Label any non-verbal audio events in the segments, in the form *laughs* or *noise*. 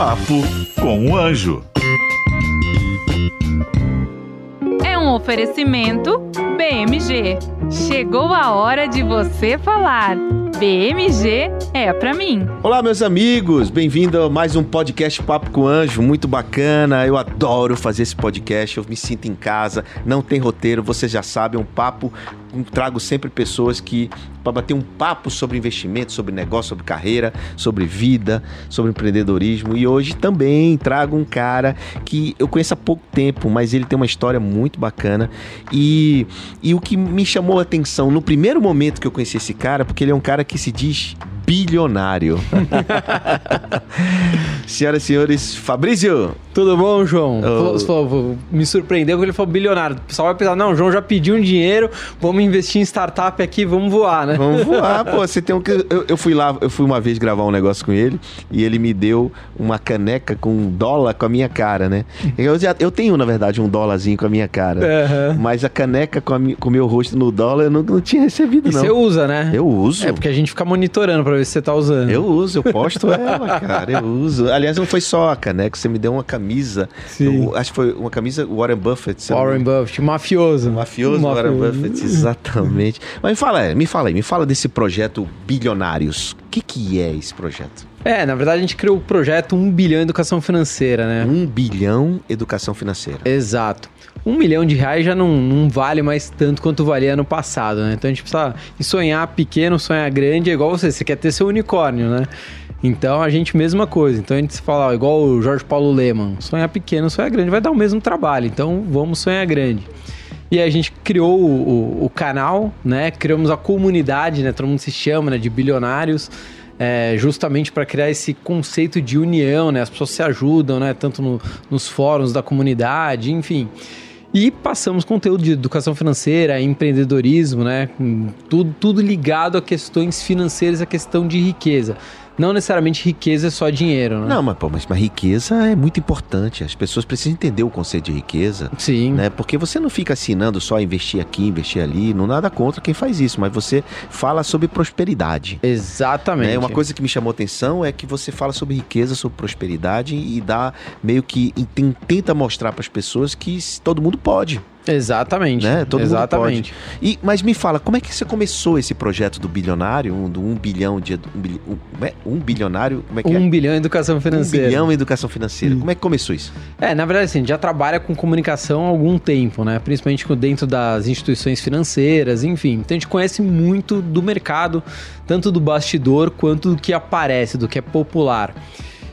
Papo com o Anjo. É um oferecimento BMG. Chegou a hora de você falar. BMG é pra mim. Olá, meus amigos, bem-vindo a mais um podcast Papo com Anjo, muito bacana. Eu adoro fazer esse podcast, eu me sinto em casa, não tem roteiro, vocês já sabem, é um papo. Trago sempre pessoas que para bater um papo sobre investimento, sobre negócio, sobre carreira, sobre vida, sobre empreendedorismo. E hoje também trago um cara que eu conheço há pouco tempo, mas ele tem uma história muito bacana. E, e o que me chamou a atenção no primeiro momento que eu conheci esse cara, porque ele é um cara que se diz bilionário. *laughs* Senhoras e senhores, Fabrício. Tudo bom, João? Oh. Me surpreendeu quando ele falou bilionário. O pessoal vai pensar, não, o João já pediu um dinheiro, vamos investir em startup aqui, vamos voar, né? Vamos voar, *laughs* pô. Você tem um... Eu, eu, fui lá, eu fui uma vez gravar um negócio com ele e ele me deu uma caneca com um dólar com a minha cara, né? Eu, já, eu tenho, na verdade, um dólarzinho com a minha cara. Uhum. Mas a caneca com o meu rosto no dólar eu não, não tinha recebido, e não. você usa, né? Eu uso. É porque a gente fica monitorando pra ver se você tá usando. Eu uso, eu posto *laughs* ela, cara. Eu uso. Aliás, não foi só a caneca, você me deu uma camisa. Sim. Eu, acho que foi uma camisa Warren Buffett. Warren Buffett, mafioso. Mafioso, mafioso. Warren Buffett, exatamente. *laughs* Mas me fala, me fala aí, me fala desse projeto Bilionários. O que, que é esse projeto? É, na verdade a gente criou o projeto 1 bilhão educação financeira, né? 1 bilhão educação financeira. Exato. Um milhão de reais já não, não vale mais tanto quanto valia no passado, né? Então a gente precisa sonhar pequeno, sonhar grande, é igual você, você quer ter seu unicórnio, né? Então a gente, mesma coisa. Então a gente se fala, ó, igual o Jorge Paulo Leman, sonhar pequeno, sonhar grande, vai dar o mesmo trabalho. Então vamos sonhar grande. E aí a gente criou o, o, o canal, né? Criamos a comunidade, né? Todo mundo se chama né? de bilionários. É, justamente para criar esse conceito de união, né? As pessoas se ajudam, né? Tanto no, nos fóruns da comunidade, enfim. E passamos conteúdo de educação financeira, empreendedorismo, né? Tudo, tudo ligado a questões financeiras, a questão de riqueza. Não necessariamente riqueza é só dinheiro, né? Não, mas, pô, mas, mas riqueza é muito importante. As pessoas precisam entender o conceito de riqueza. Sim. Né? Porque você não fica assinando só investir aqui, investir ali. Não nada contra quem faz isso, mas você fala sobre prosperidade. Exatamente. Né? Uma coisa que me chamou atenção é que você fala sobre riqueza, sobre prosperidade e dá meio que tenta mostrar para as pessoas que todo mundo pode. Exatamente. Né? Todo Exatamente. E, mas me fala, como é que você começou esse projeto do bilionário, um, do um bilhão de. Um, um, é? um bilionário. Como é que um é? bilhão em educação financeira. Um bilhão em educação financeira. Hum. Como é que começou isso? É, na verdade, assim, a gente já trabalha com comunicação há algum tempo, né? Principalmente dentro das instituições financeiras, enfim. Então a gente conhece muito do mercado, tanto do bastidor quanto do que aparece, do que é popular.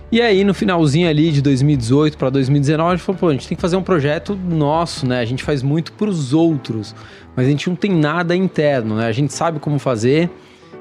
E aí, no finalzinho ali de 2018 para 2019, a gente falou, pô, a gente tem que fazer um projeto nosso, né? A gente faz muito para os outros, mas a gente não tem nada interno, né? A gente sabe como fazer,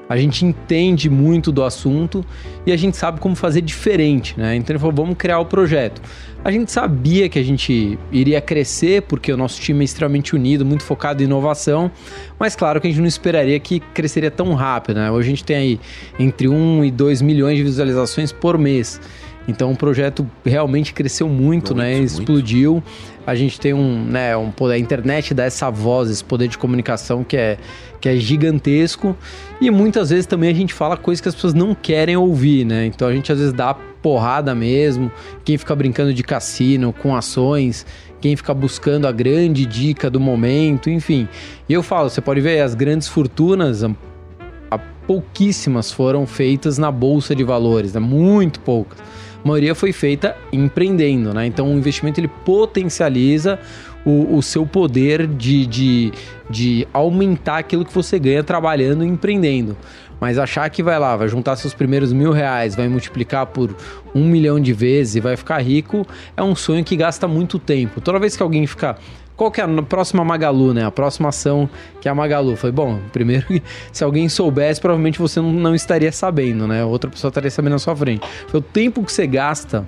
a gente entende muito do assunto e a gente sabe como fazer diferente, né? Então ele falou, vamos criar o projeto. A gente sabia que a gente iria crescer, porque o nosso time é extremamente unido, muito focado em inovação, mas claro que a gente não esperaria que cresceria tão rápido, né? Hoje a gente tem aí entre 1 e 2 milhões de visualizações por mês. Então o projeto realmente cresceu muito, muito né? Muito. Explodiu. A gente tem um, né, um poder, a internet dá essa voz, esse poder de comunicação que é, que é gigantesco. E muitas vezes também a gente fala coisas que as pessoas não querem ouvir, né? Então a gente às vezes dá porrada mesmo. Quem fica brincando de cassino com ações, quem fica buscando a grande dica do momento, enfim. E eu falo, você pode ver as grandes fortunas, pouquíssimas foram feitas na bolsa de valores, né? muito poucas a maioria foi feita empreendendo, né? Então o investimento ele potencializa o, o seu poder de, de, de aumentar aquilo que você ganha trabalhando e empreendendo. Mas achar que vai lá, vai juntar seus primeiros mil reais, vai multiplicar por um milhão de vezes e vai ficar rico, é um sonho que gasta muito tempo. Toda vez que alguém fica qual que é a próxima Magalu, né? A próxima ação que é a Magalu. Foi bom, primeiro, *laughs* se alguém soubesse, provavelmente você não, estaria sabendo, né? Outra pessoa estaria sabendo na sua frente. Foi o tempo que você gasta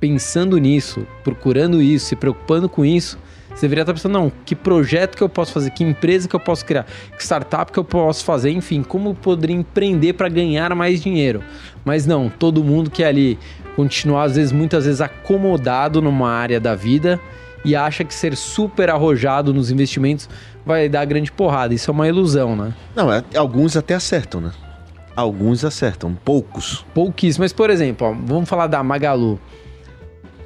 pensando nisso, procurando isso, se preocupando com isso, você deveria estar pensando, não, que projeto que eu posso fazer, que empresa que eu posso criar, que startup que eu posso fazer, enfim, como eu poderia empreender para ganhar mais dinheiro. Mas não, todo mundo quer ali continuar, às vezes, muitas vezes acomodado numa área da vida e acha que ser super arrojado nos investimentos vai dar grande porrada. Isso é uma ilusão, né? Não, é, alguns até acertam, né? Alguns acertam, poucos. Pouquíssimo. Mas, por exemplo, ó, vamos falar da Magalu.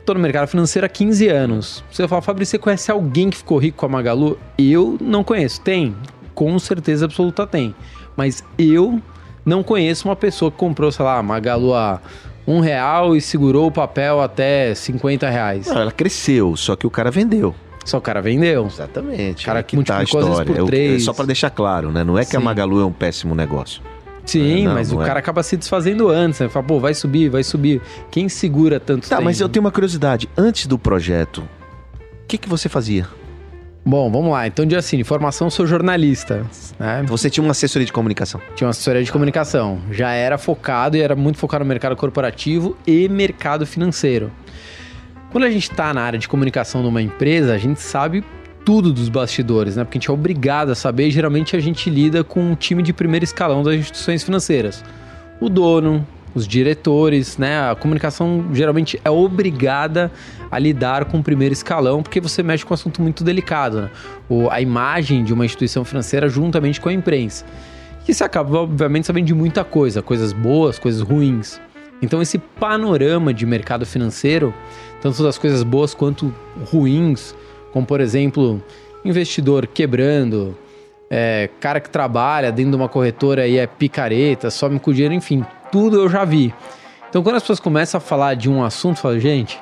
Tô no mercado financeiro há 15 anos. Você fala, Fabrício, você conhece alguém que ficou rico com a Magalu? Eu não conheço. Tem? Com certeza absoluta tem. Mas eu não conheço uma pessoa que comprou, sei lá, Magalu a um real e segurou o papel até 50 reais. Não, ela cresceu, só que o cara vendeu. Só o cara vendeu. Exatamente. Cara Aí que tá a história. por É o- três. É só pra deixar claro, né? Não é que a Sim. Magalu é um péssimo negócio. Sim, Não, mas não o é. cara acaba se desfazendo antes, né? Fala, pô, vai subir, vai subir. Quem segura tanto Tá, tempo? mas eu tenho uma curiosidade. Antes do projeto, o que, que você fazia? Bom, vamos lá. Então, dia assim, formação, sou jornalista, né? Você tinha uma assessoria de comunicação. Tinha uma assessoria de comunicação. Já era focado e era muito focado no mercado corporativo e mercado financeiro. Quando a gente está na área de comunicação de uma empresa, a gente sabe tudo dos bastidores, né? Porque a gente é obrigado a saber e geralmente a gente lida com um time de primeiro escalão das instituições financeiras. O dono, os diretores, né? A comunicação geralmente é obrigada a lidar com o primeiro escalão, porque você mexe com um assunto muito delicado, né? O, a imagem de uma instituição financeira juntamente com a imprensa. E você acaba, obviamente, sabendo de muita coisa, coisas boas, coisas ruins. Então, esse panorama de mercado financeiro, tanto das coisas boas quanto ruins, como por exemplo, investidor quebrando, é, cara que trabalha dentro de uma corretora e é picareta, some com dinheiro, enfim, tudo eu já vi. Então, quando as pessoas começam a falar de um assunto, eu falo, gente,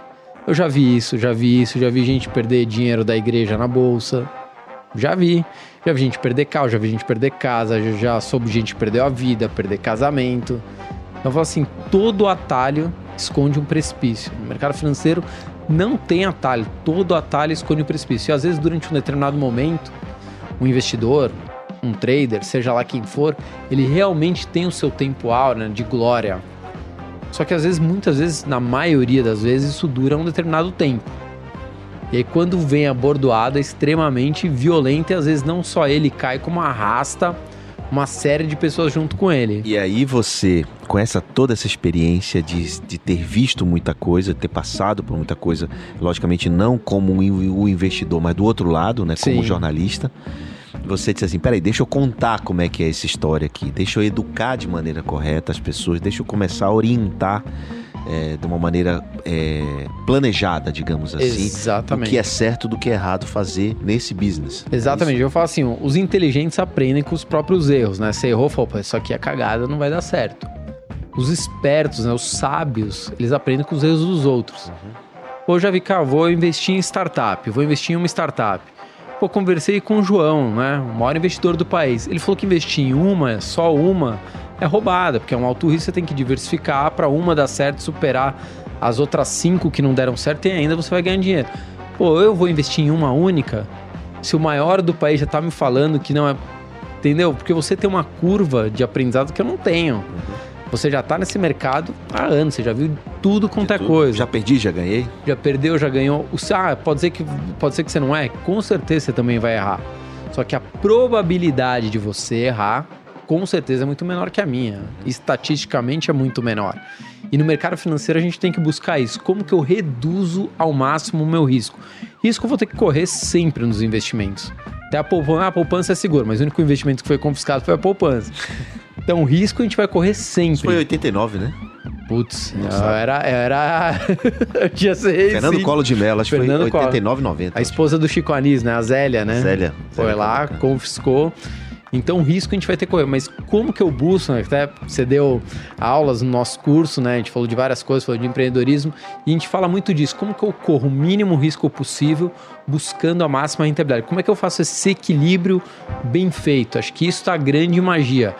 eu já vi isso, já vi isso, já vi gente perder dinheiro da igreja na bolsa, já vi. Já vi gente perder carro, já vi gente perder casa, já, já soube gente que perdeu a vida, perder casamento. Então eu falo assim, todo atalho esconde um precipício. No mercado financeiro não tem atalho, todo atalho esconde um precipício. E às vezes durante um determinado momento, um investidor, um trader, seja lá quem for, ele realmente tem o seu tempo áureo né, de glória. Só que às vezes, muitas vezes, na maioria das vezes, isso dura um determinado tempo. E aí quando vem a bordoada extremamente violenta e às vezes não só ele cai, como arrasta uma série de pessoas junto com ele. E aí você, com essa toda essa experiência de, de ter visto muita coisa, ter passado por muita coisa, logicamente não como um in- o investidor, mas do outro lado, né, como Sim. jornalista, você disse assim, peraí, deixa eu contar como é que é essa história aqui, deixa eu educar de maneira correta as pessoas, deixa eu começar a orientar é, de uma maneira é, planejada, digamos assim, Exatamente. que é certo, do que é errado fazer nesse business. Exatamente, eu falo assim, os inteligentes aprendem com os próprios erros, né? Você errou, falou, isso aqui é cagada, não vai dar certo. Os espertos, né, os sábios, eles aprendem com os erros dos outros. Pô, eu já vi, cara, vou investir em startup, vou investir em uma startup. Pô, conversei com o João, né, o maior investidor do país. Ele falou que investir em uma, só uma, é roubada, porque é um alto risco, você tem que diversificar para uma dar certo, superar as outras cinco que não deram certo e ainda você vai ganhar dinheiro. Pô, eu vou investir em uma única, se o maior do país já tá me falando que não é. Entendeu? Porque você tem uma curva de aprendizado que eu não tenho. Você já tá nesse mercado há anos, você já viu tudo quanto é coisa. Já perdi, já ganhei. Já perdeu, já ganhou. Ah, pode ser, que, pode ser que você não é? Com certeza você também vai errar. Só que a probabilidade de você errar, com certeza, é muito menor que a minha. Estatisticamente é muito menor. E no mercado financeiro a gente tem que buscar isso. Como que eu reduzo ao máximo o meu risco? Risco eu vou ter que correr sempre nos investimentos. Até a poupança, a poupança é segura, mas o único investimento que foi confiscado foi a poupança. Então, risco a gente vai correr sempre. Isso foi 89, né? Putz, era. Era... *laughs* eu tinha seis. Fernando sim. Collor de Mello, acho que foi Collor. 89, 90. A esposa do Chico Anísio, né? A Zélia, né? Zélia. Foi lá, confiscou. Então, risco a gente vai ter que correr. Mas como que eu busco, né? Até você deu aulas no nosso curso, né? A gente falou de várias coisas, falou de empreendedorismo. E a gente fala muito disso. Como que eu corro o mínimo risco possível, buscando a máxima rentabilidade? Como é que eu faço esse equilíbrio bem feito? Acho que isso tá a grande magia.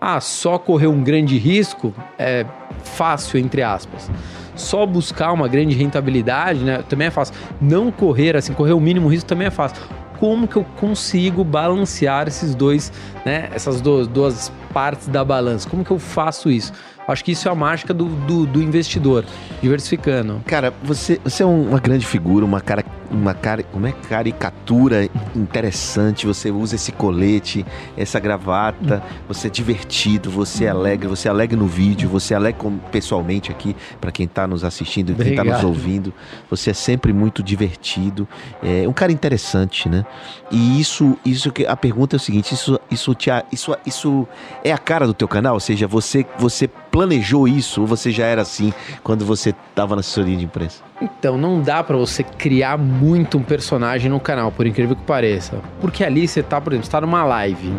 Ah, só correr um grande risco é fácil, entre aspas. Só buscar uma grande rentabilidade, né? Também é fácil. Não correr, assim, correr o mínimo risco também é fácil. Como que eu consigo balancear esses dois, né? Essas duas, duas partes da balança? Como que eu faço isso? Acho que isso é a mágica do, do, do investidor, diversificando. Cara, você, você é um- uma grande figura, uma cara, uma cari como é caricatura interessante. Você usa esse colete, essa gravata. Você é divertido, você é alegre, você é alegre no vídeo, você é alegre pessoalmente aqui para quem tá nos assistindo e quem tá nos Obrigado. ouvindo. Você é sempre muito divertido. É um cara interessante, né? E isso, isso que a pergunta é o seguinte: isso, isso, te, isso, isso é a cara do teu canal? Ou seja, você, você planejou isso ou você já era assim quando você estava na assessoria de imprensa? Então, não dá pra você criar muito um personagem no canal, por incrível que pareça. Porque ali você tá, por exemplo, você tá numa live.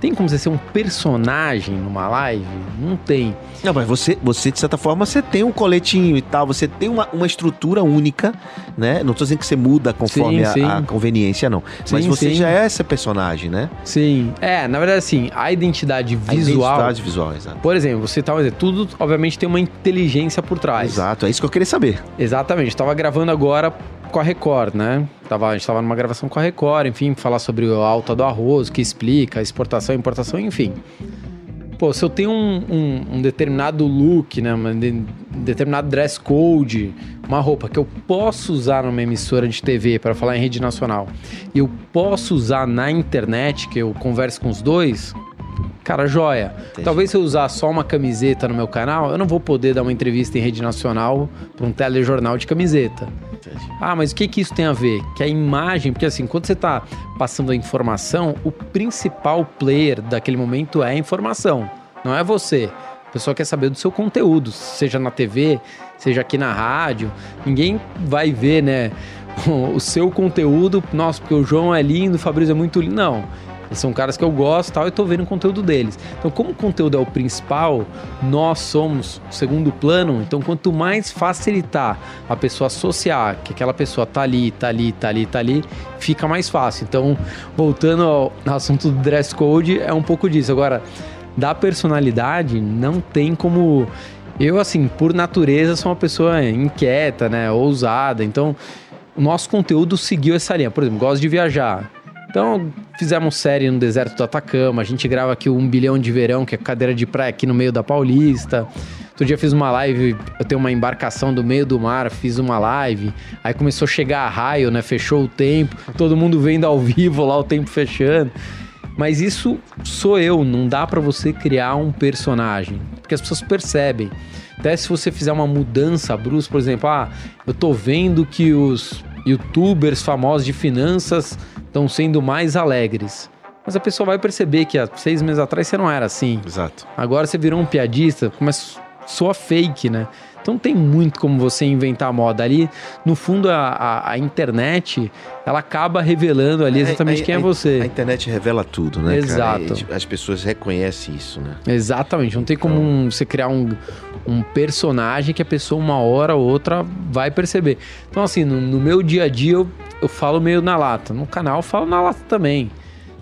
Tem como você ser um personagem numa live? Não tem. Não, mas você, você, de certa forma, você tem um coletinho e tal, você tem uma, uma estrutura única, né? Não tô dizendo que você muda conforme Sim, a- sim. A, conveniência, não. mas Sim, você sim. já é esse personagem, né? Sim. É, na verdade, assim, a identidade A visual. identidade visual, exato. Por exemplo, você tá, exemplo, tudo obviamente tem uma inteligência por trás. Exato, é isso que eu queria saber. Exatamente. Tava gravando agora com a Record, né? Tava, a gente tava numa gravação com a Record, enfim, falar sobre a alta do arroz, que explica, exportação, importação, enfim. Pô, se eu tenho um, um- um determinado look, né? Um de- determinado dress code, uma roupa que eu posso usar numa emissora de TV para falar em rede nacional, e eu posso usar na internet, que eu converso com os dois, cara, joia. Entendi. Talvez se eu usar só uma camiseta no meu canal, eu não vou poder dar uma entrevista em rede nacional para um telejornal de camiseta. Ah, mas o que, que isso tem a ver? Que a imagem, porque assim, quando você está passando a informação, o principal player daquele momento é a informação, não é você. A pessoa quer saber do seu conteúdo, seja na TV, seja aqui na rádio. Ninguém vai ver, né, *laughs* o seu conteúdo, nossa, porque o João é lindo, o Fabrício é muito lindo. Não. Eles são caras que eu gosto tal, e tô vendo o conteúdo deles. Então, como o conteúdo é o principal, nós somos o segundo plano. Então, quanto mais facilitar a pessoa associar que aquela pessoa tá ali, tá ali, tá ali, tá ali, fica mais fácil. Então, voltando ao assunto do dress code, é um pouco disso. Agora, da personalidade, não tem como. Eu, assim, por natureza, sou uma pessoa inquieta, né? Ousada. Então, nosso conteúdo seguiu essa linha. Por exemplo, gosto de viajar. Então, fizemos série no deserto do Atacama. A gente grava aqui o Um Bilhão de Verão, que é cadeira de praia aqui no meio da Paulista. Outro dia fiz uma live, eu tenho uma embarcação do meio do mar, fiz uma live. Aí começou a chegar a raio, né? Fechou o tempo. Todo mundo vendo ao vivo lá o tempo fechando. Mas isso sou eu, não dá pra você criar um personagem, porque as pessoas percebem. Até se você fizer uma mudança brusca, por exemplo, ah, eu tô vendo que os youtubers famosos de finanças estão sendo mais alegres. Mas a pessoa vai perceber que há seis meses atrás você não era assim. Exato. Agora você virou um piadista, começa soa fake, né? Então tem muito como você inventar moda ali. No fundo, a, a- a internet ela acaba revelando ali exatamente A- quem é a- você. A internet revela tudo, né? cara? Exato. E As pessoas reconhecem isso, né? Exatamente. Não tem como Então- um- você criar um, um personagem que a pessoa, uma hora ou outra, vai perceber. Então, assim, no, no meu dia a dia, eu, eu falo meio na lata. No canal, eu falo na lata também.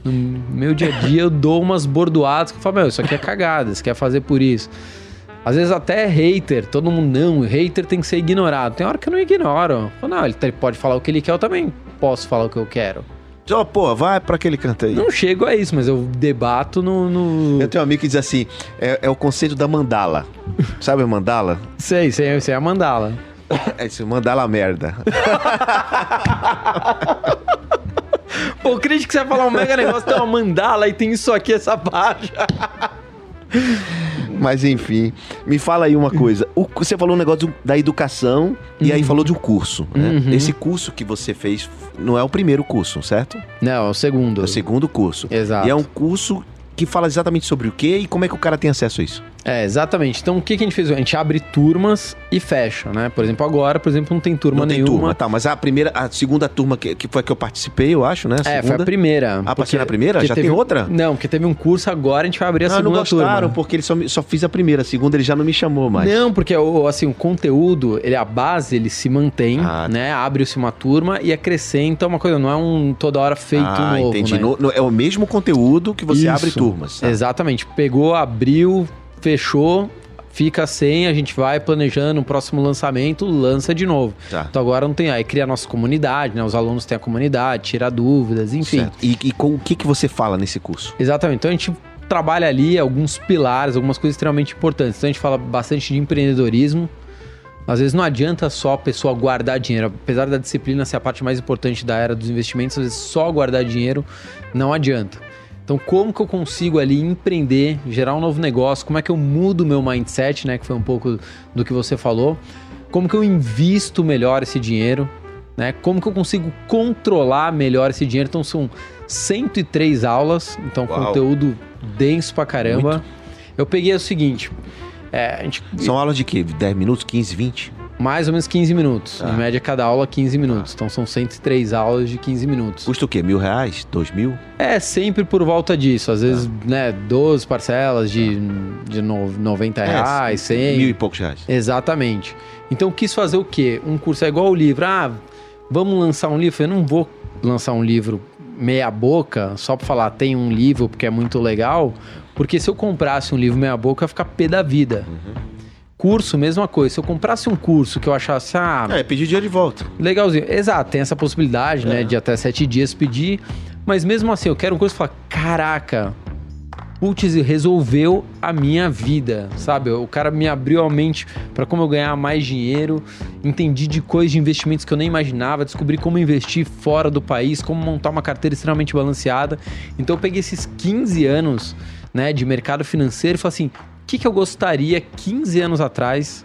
No meu dia a dia, eu dou umas bordoadas que eu falo, meu, isso aqui é cagada, você quer fazer por isso. Às vezes até é hater, todo mundo, não, hater tem que ser ignorado. Tem hora que eu não ignoro. Eu não, ele te- pode falar o que ele quer, eu também posso falar o que eu quero. Ó, pô, vai pra aquele canto aí. Não chego a isso, mas eu debato no... no... Eu tenho um amigo que diz assim: é, é o conceito da mandala. *laughs* Sabe a mandala? Sei, sei, sei a mandala. *laughs* É isso, mandala merda. *laughs* Pô, que você vai falar um mega negócio, tem uma mandala e tem isso aqui, essa baixa. Mas enfim, me fala aí uma coisa. O- você falou um negócio da educação e aí falou de um curso. Né? Uhum. Esse curso que você fez não é o primeiro curso, certo? Não, é o segundo. É o segundo curso. Exato. E é um curso que fala exatamente sobre o quê e como é que o cara tem acesso a isso. É, exatamente. Então, o que, que a gente fez? A gente abre turmas e fecha, né? Por exemplo, agora, por exemplo, não tem turma não tem nenhuma. turma, tá? Mas a primeira, a segunda turma que, que foi a que eu participei, eu acho, né? É, foi a primeira. Ah, passei na primeira? Já teve- tem outra? Não, porque teve um curso agora, a gente vai abrir a Ah, não segunda gostaram, turma. porque ele só, só fiz a primeira. A segunda ele já não me chamou mais. Não, porque o, assim, o conteúdo, ele, a base, ele se mantém, Ah, né? Abre-se uma turma e acrescenta uma coisa, não é um toda hora feito ah, novo, entendi. né? No- no- é o mesmo conteúdo que você Isso. abre turmas. tá? Exatamente. Pegou, abriu, fechou, fica sem, a gente vai planejando o próximo lançamento, lança de novo. Tá. Então agora não tem, aí cria a nossa comunidade, né? Os alunos têm a comunidade, tira dúvidas, enfim. E, e com o que, que você fala nesse curso? Exatamente. Então a gente trabalha ali alguns pilares, algumas coisas extremamente importantes. Então a gente fala bastante de empreendedorismo, Às vezes não adianta só a pessoa guardar dinheiro. Apesar da disciplina ser a parte mais importante da era dos investimentos, às vezes só guardar dinheiro não adianta. Então, como que eu consigo ali empreender, gerar um novo negócio? Como é que eu mudo o meu mindset, né? Que foi um pouco do que você falou. Como que eu invisto melhor esse dinheiro? Né? Como que eu consigo controlar melhor esse dinheiro? Então, são 103 aulas. Então, Uau. conteúdo denso pra caramba. Muito. Eu peguei o seguinte. é, gente, São aulas de quê? 10 minutos, 15, 20? Mais ou menos 15 minutos. Tá. Em média, cada aula 15 minutos. Então são 103 aulas de 15 minutos. Custa o quê? Mil reais? Dois mil? É sempre por volta disso. Às vezes, né, 12 parcelas de, de no- 90 reais, 100. Mil e poucos reais. Exatamente. Então quis fazer o quê? Um curso é igual o livro. Ah, vamos lançar um livro? Eu não vou lançar um livro meia boca só pra falar tem um livro porque é muito legal. Porque se eu comprasse um livro meia boca, eu ia ficar pé da vida. Curso, mesma coisa. Se eu comprasse um curso que eu achasse, ah, É, pedir dinheiro de volta. Legalzinho. Exato, tem essa possibilidade, né? É. De até sete dias pedir. Mas mesmo assim, eu quero um curso e falar, caraca, putz, resolveu a minha vida, sabe? O cara me abriu a mente para como eu ganhar mais dinheiro, entendi de coisas de investimentos que eu nem imaginava, descobri como investir fora do país, como montar uma carteira extremamente balanceada. Então eu peguei esses 15 anos, né, de mercado financeiro e falei assim, que, que eu gostaria 15 anos atrás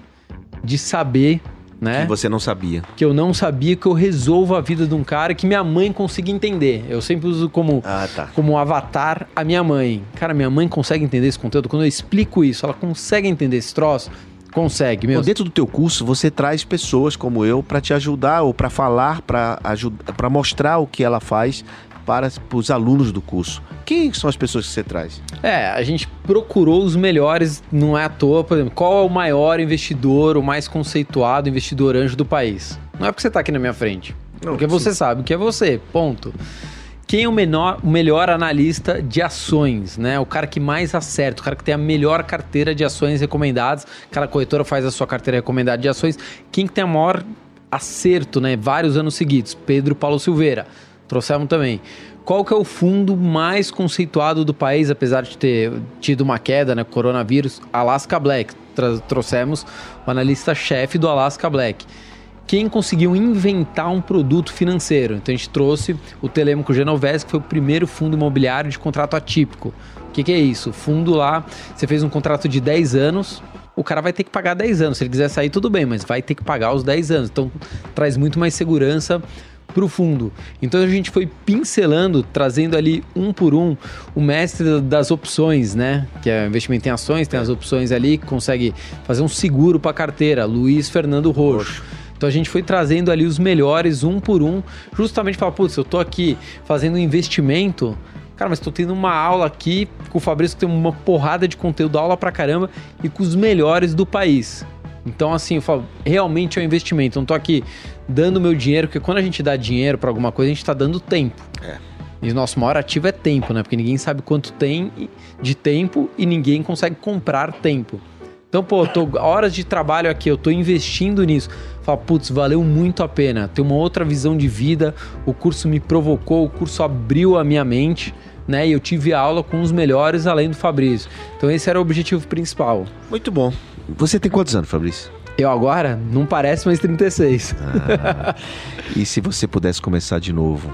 de saber, né? Que você não sabia. que eu não sabia que eu resolvo a vida de um cara que minha mãe consiga entender. Eu sempre uso como, Ah, tá. como avatar a minha mãe. Cara, minha mãe consegue entender esse conteúdo. Quando eu explico isso, ela consegue entender esse troço? Consegue. Então, dentro do teu curso, você traz pessoas como eu para te ajudar ou para falar, para ajudar, para mostrar o que ela faz para os alunos do curso. Quem são as pessoas que você traz? É, a gente procurou os melhores, não é à toa, por exemplo, qual é o maior investidor, o mais conceituado investidor anjo do país? Não é porque você tá aqui na minha frente. Não, porque você sabe o que é você, ponto. Quem é o, menor, o melhor analista de ações, né? O cara que mais acerta, o cara que tem a melhor carteira de ações recomendadas. Cada corretora faz a sua carteira recomendada de ações. Quem que tem a maior acerto, né? Vários anos seguidos. Pedro Paulo Silveira. Trouxemos também. Qual que é o fundo mais conceituado do país, apesar de ter tido uma queda, né? Coronavírus, Alaska Black. Trouxemos o analista-chefe do Alaska Black quem conseguiu inventar um produto financeiro. Então a gente trouxe o Telêmaco Genovese, que foi o primeiro fundo imobiliário de contrato atípico. O que, que é isso? Fundo lá, você fez um contrato de 10 anos, o cara vai ter que pagar 10 anos. Se ele quiser sair, tudo bem, mas vai ter que pagar os 10 anos. Então traz muito mais segurança para o fundo. Então a gente foi pincelando, trazendo ali um por um o mestre das opções, né? Que é investimento em ações, tem as opções ali que consegue fazer um seguro para carteira. Luiz Fernando Roxo. Então a gente foi trazendo ali os melhores um por um, justamente para, putz, eu tô aqui fazendo um investimento, cara, mas tô tendo uma aula aqui com o Fabrício que tem uma porrada de conteúdo, aula pra caramba, e com os melhores do país. Então, assim, eu falo, realmente é um investimento. Eu não tô aqui dando meu dinheiro, porque quando a gente dá dinheiro para alguma coisa, a gente tá dando tempo. É. E o nosso maior ativo é tempo, né? Porque ninguém sabe quanto tem de tempo e ninguém consegue comprar tempo. Então, pô, eu tô horas de trabalho aqui, eu tô investindo nisso. Fala, putz, valeu muito a pena. Tem uma outra visão de vida, o curso me provocou, o curso abriu a minha mente, né? E eu tive aula com os melhores além do Fabrício. Então esse era o objetivo principal. Muito bom. Você tem quantos anos, Fabrício? Eu agora não parece mais 36. Ah, *laughs* e se você pudesse começar de novo,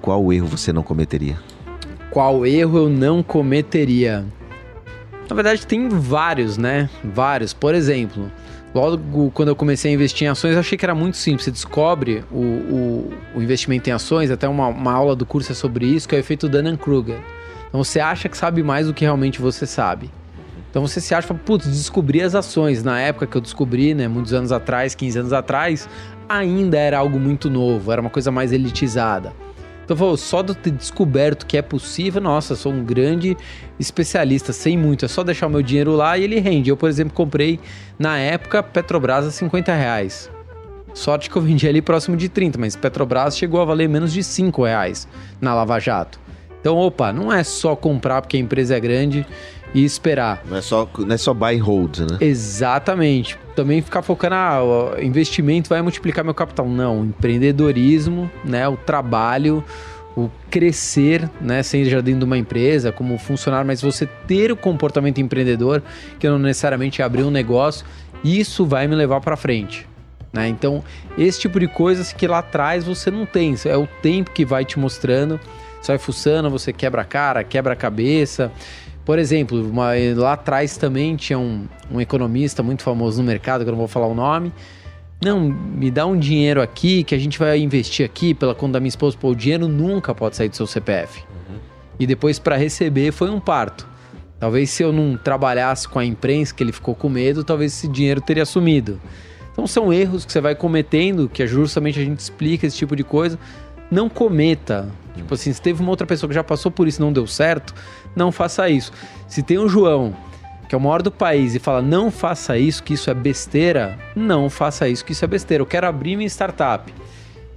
qual erro você não cometeria? Qual erro eu não cometeria? Na verdade, tem vários, né? Vários. Por exemplo, logo quando eu comecei a investir em ações, eu achei que era muito simples. Você descobre o, o, o investimento em ações, até uma, uma aula do curso é sobre isso, que é o efeito Dunning-Kruger. Então você acha que sabe mais do que realmente você sabe. Então você se acha, putz, descobri as ações. Na época que eu descobri, né, muitos anos atrás, 15 anos atrás, ainda era algo muito novo, era uma coisa mais elitizada. Então, falou, só de ter descoberto que é possível, nossa, sou um grande especialista, sei muito, é só deixar o meu dinheiro lá e ele rende. Eu, por exemplo, comprei na época Petrobras a 50 reais. Sorte que eu vendi ali próximo de 30, mas Petrobras chegou a valer menos de 5 reais na Lava Jato. Então, opa, não é só comprar porque a empresa é grande e esperar. Não é só, não é só buy and hold, né? Exatamente. Também ficar focando, ah, investimento vai multiplicar meu capital. Não, empreendedorismo, né, o trabalho, o crescer, né, seja dentro de uma empresa, como funcionário, mas você ter o comportamento empreendedor, que não necessariamente é abrir um negócio, Isso vai me levar para frente. Né? Então, esse tipo de coisas que lá atrás você não tem. É o tempo que vai te mostrando. Você vai fuçando, você quebra a cara, quebra a cabeça. Por exemplo, uma, lá atrás também tinha um, um economista muito famoso no mercado, que eu não vou falar o nome. Não, me dá um dinheiro aqui que a gente vai investir aqui pela conta da minha esposa. Pô, o dinheiro nunca pode sair do seu CPF. Uhum. E depois para receber foi um parto. Talvez se eu não trabalhasse com a imprensa, que ele ficou com medo, talvez esse dinheiro teria sumido. Então são erros que você vai cometendo, que é justamente a gente explica esse tipo de coisa. Não cometa. Tipo assim, se teve uma outra pessoa que já passou por isso e não deu certo, não faça isso. Se tem um João, que é o maior do país, e fala não faça isso, que isso é besteira, não faça isso, que isso é besteira. Eu quero abrir minha startup.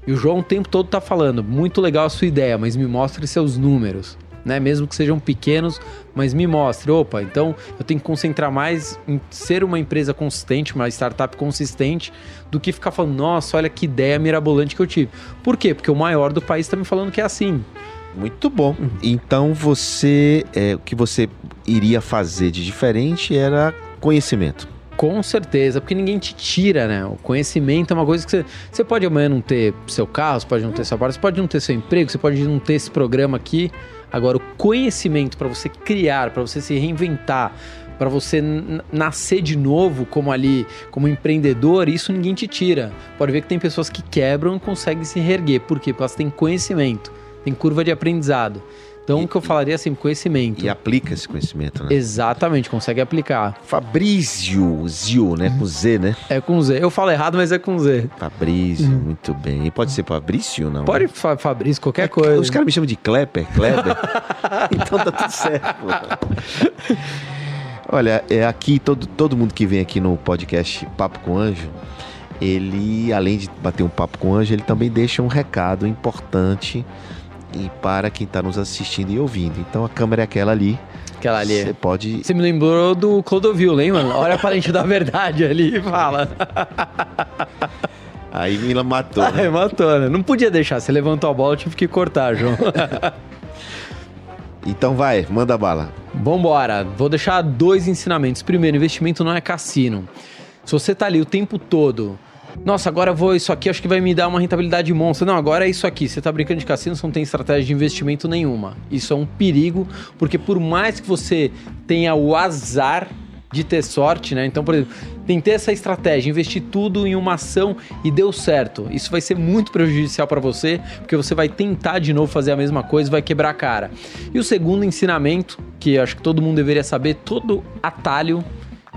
E o João o tempo todo tá falando, muito legal a sua ideia, mas me mostre seus números né? Mesmo que sejam pequenos, mas me mostre, opa, então eu tenho que concentrar mais em ser uma empresa consistente, uma startup consistente, do que ficar falando, nossa, olha que ideia mirabolante que eu tive. Por quê? Porque o maior do país está me falando que é assim. Muito bom. Então você, é, o que você iria fazer de diferente era conhecimento. Com certeza, porque ninguém te tira, né? O conhecimento é uma coisa que você, você pode amanhã não ter seu carro, você pode não ter sua barra, você pode não ter seu emprego, você pode não ter esse programa aqui, Agora, o conhecimento para você criar, para você se reinventar, para você nascer de novo como ali, como empreendedor, isso ninguém te tira. Pode ver que tem pessoas que quebram e conseguem se reerguer. Por quê? Porque elas têm conhecimento, tem curva de aprendizado. Então, o que eu falaria assim, conhecimento. E aplica esse conhecimento, né? Exatamente, consegue aplicar. Fabrício, Zio, né? Com Z, né? É com Z. Eu falo errado, mas é com Z. Fabrício, hum. muito bem. E pode ser Fabrício, não? Pode fa Fabrício, qualquer é, coisa. Os caras me chamam de Klepper, Kleber. *laughs* então tá tudo certo. Olha, é aqui, todo, todo mundo que vem aqui no podcast Papo com Anjo, ele, além de bater um papo com o Anjo, ele também deixa um recado importante e para quem está nos assistindo e ouvindo. Então a câmera é aquela ali. Aquela ali. Você pode. Você me lembrou do Clodovil, lembra? Olha para a gente da verdade ali e fala. *laughs* Aí Mila matou. Né? Aí matou, né? Não podia deixar. Você levantou a bola, eu tive que cortar, João. *laughs* então vai, manda bala. Vambora. Vou deixar dois ensinamentos. Primeiro, investimento não é cassino. Se você tá ali o tempo todo nossa, agora vou isso aqui, acho que vai me dar uma rentabilidade monstra. Não, agora é isso aqui. Você está brincando de cassino, você não tem estratégia de investimento nenhuma. Isso é um perigo, porque por mais que você tenha o azar de ter sorte, né? Então, por exemplo, tentei essa estratégia, investir tudo em uma ação e deu certo. Isso vai ser muito prejudicial para você, porque você vai tentar de novo fazer a mesma coisa e vai quebrar a cara. E o segundo ensinamento, que acho que todo mundo deveria saber, todo atalho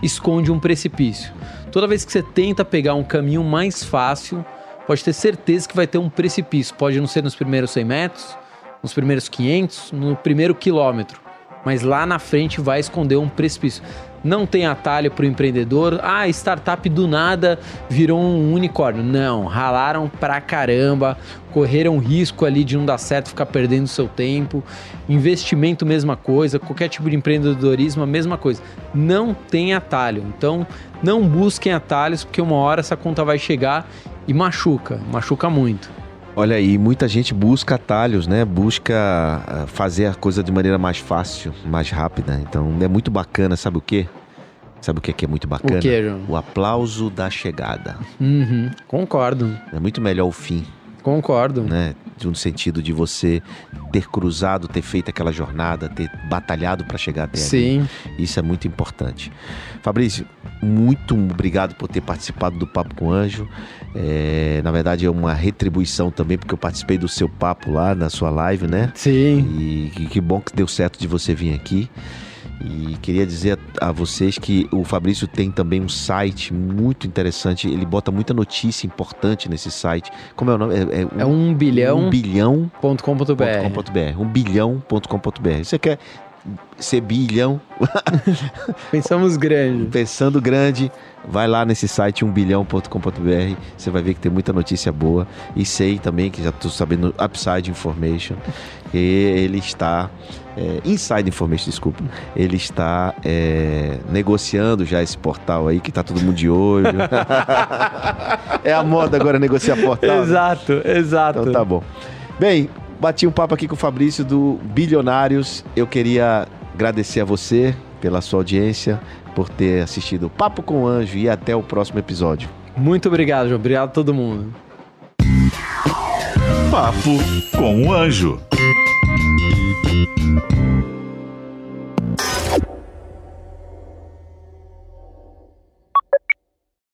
esconde um precipício. Toda vez que você tenta pegar um caminho mais fácil, pode ter certeza que vai ter um precipício. Pode não ser nos primeiros 100 metros, nos primeiros 500, no primeiro quilômetro. Mas lá na frente vai esconder um precipício não tem atalho para o empreendedor. Ah, startup do nada virou um unicórnio. Não, ralaram pra caramba, correram risco ali de não dar certo, ficar perdendo seu tempo. Investimento, mesma coisa. Qualquer tipo de empreendedorismo, a mesma coisa. Não tem atalho. Então, não busquem atalhos, porque uma hora essa conta vai chegar e machuca, machuca muito. Olha aí, muita gente busca atalhos, né? Busca ah, fazer a coisa de maneira mais fácil, mais rápida. Então é muito bacana, sabe o quê? Sabe o que é muito bacana? O, quê, João? o aplauso da chegada. Uhum, concordo. É muito melhor o fim. Concordo. Né? No sentido de você ter cruzado, ter feito aquela jornada, ter batalhado para chegar até Sim. ali. Isso é muito importante. Fabrício, muito obrigado por ter participado do Papo com Anjo. É, na verdade, é uma retribuição também, porque eu participei do seu papo lá na sua live, né? Sim. E que bom que deu certo de você vir aqui. E queria dizer a, vocês que o Fabrício tem também um site muito interessante. Ele bota muita notícia importante nesse site. Como é o nome? É, é, um, é um bilhão. Um bilhão.com.br. Um bilhão.com.br. Você quer ser bilhão? *laughs* Pensamos grande. Pensando grande. Vai lá nesse site umbilhão.com.br, você vai ver que tem muita notícia boa. E sei também que já estou sabendo Upside Information, que ele está. É, Inside Information, desculpa. Ele está é, negociando já esse portal aí, que está todo mundo de olho. *laughs* é a moda agora negociar portal. Exato, né? exato. Então tá bom. Bem, bati um papo aqui com o Fabrício do Bilionários. Eu queria agradecer a você pela sua audiência, por ter assistido o Papo com o Anjo e até o próximo episódio. Muito obrigado, João. Obrigado a todo mundo. Papo com o Anjo.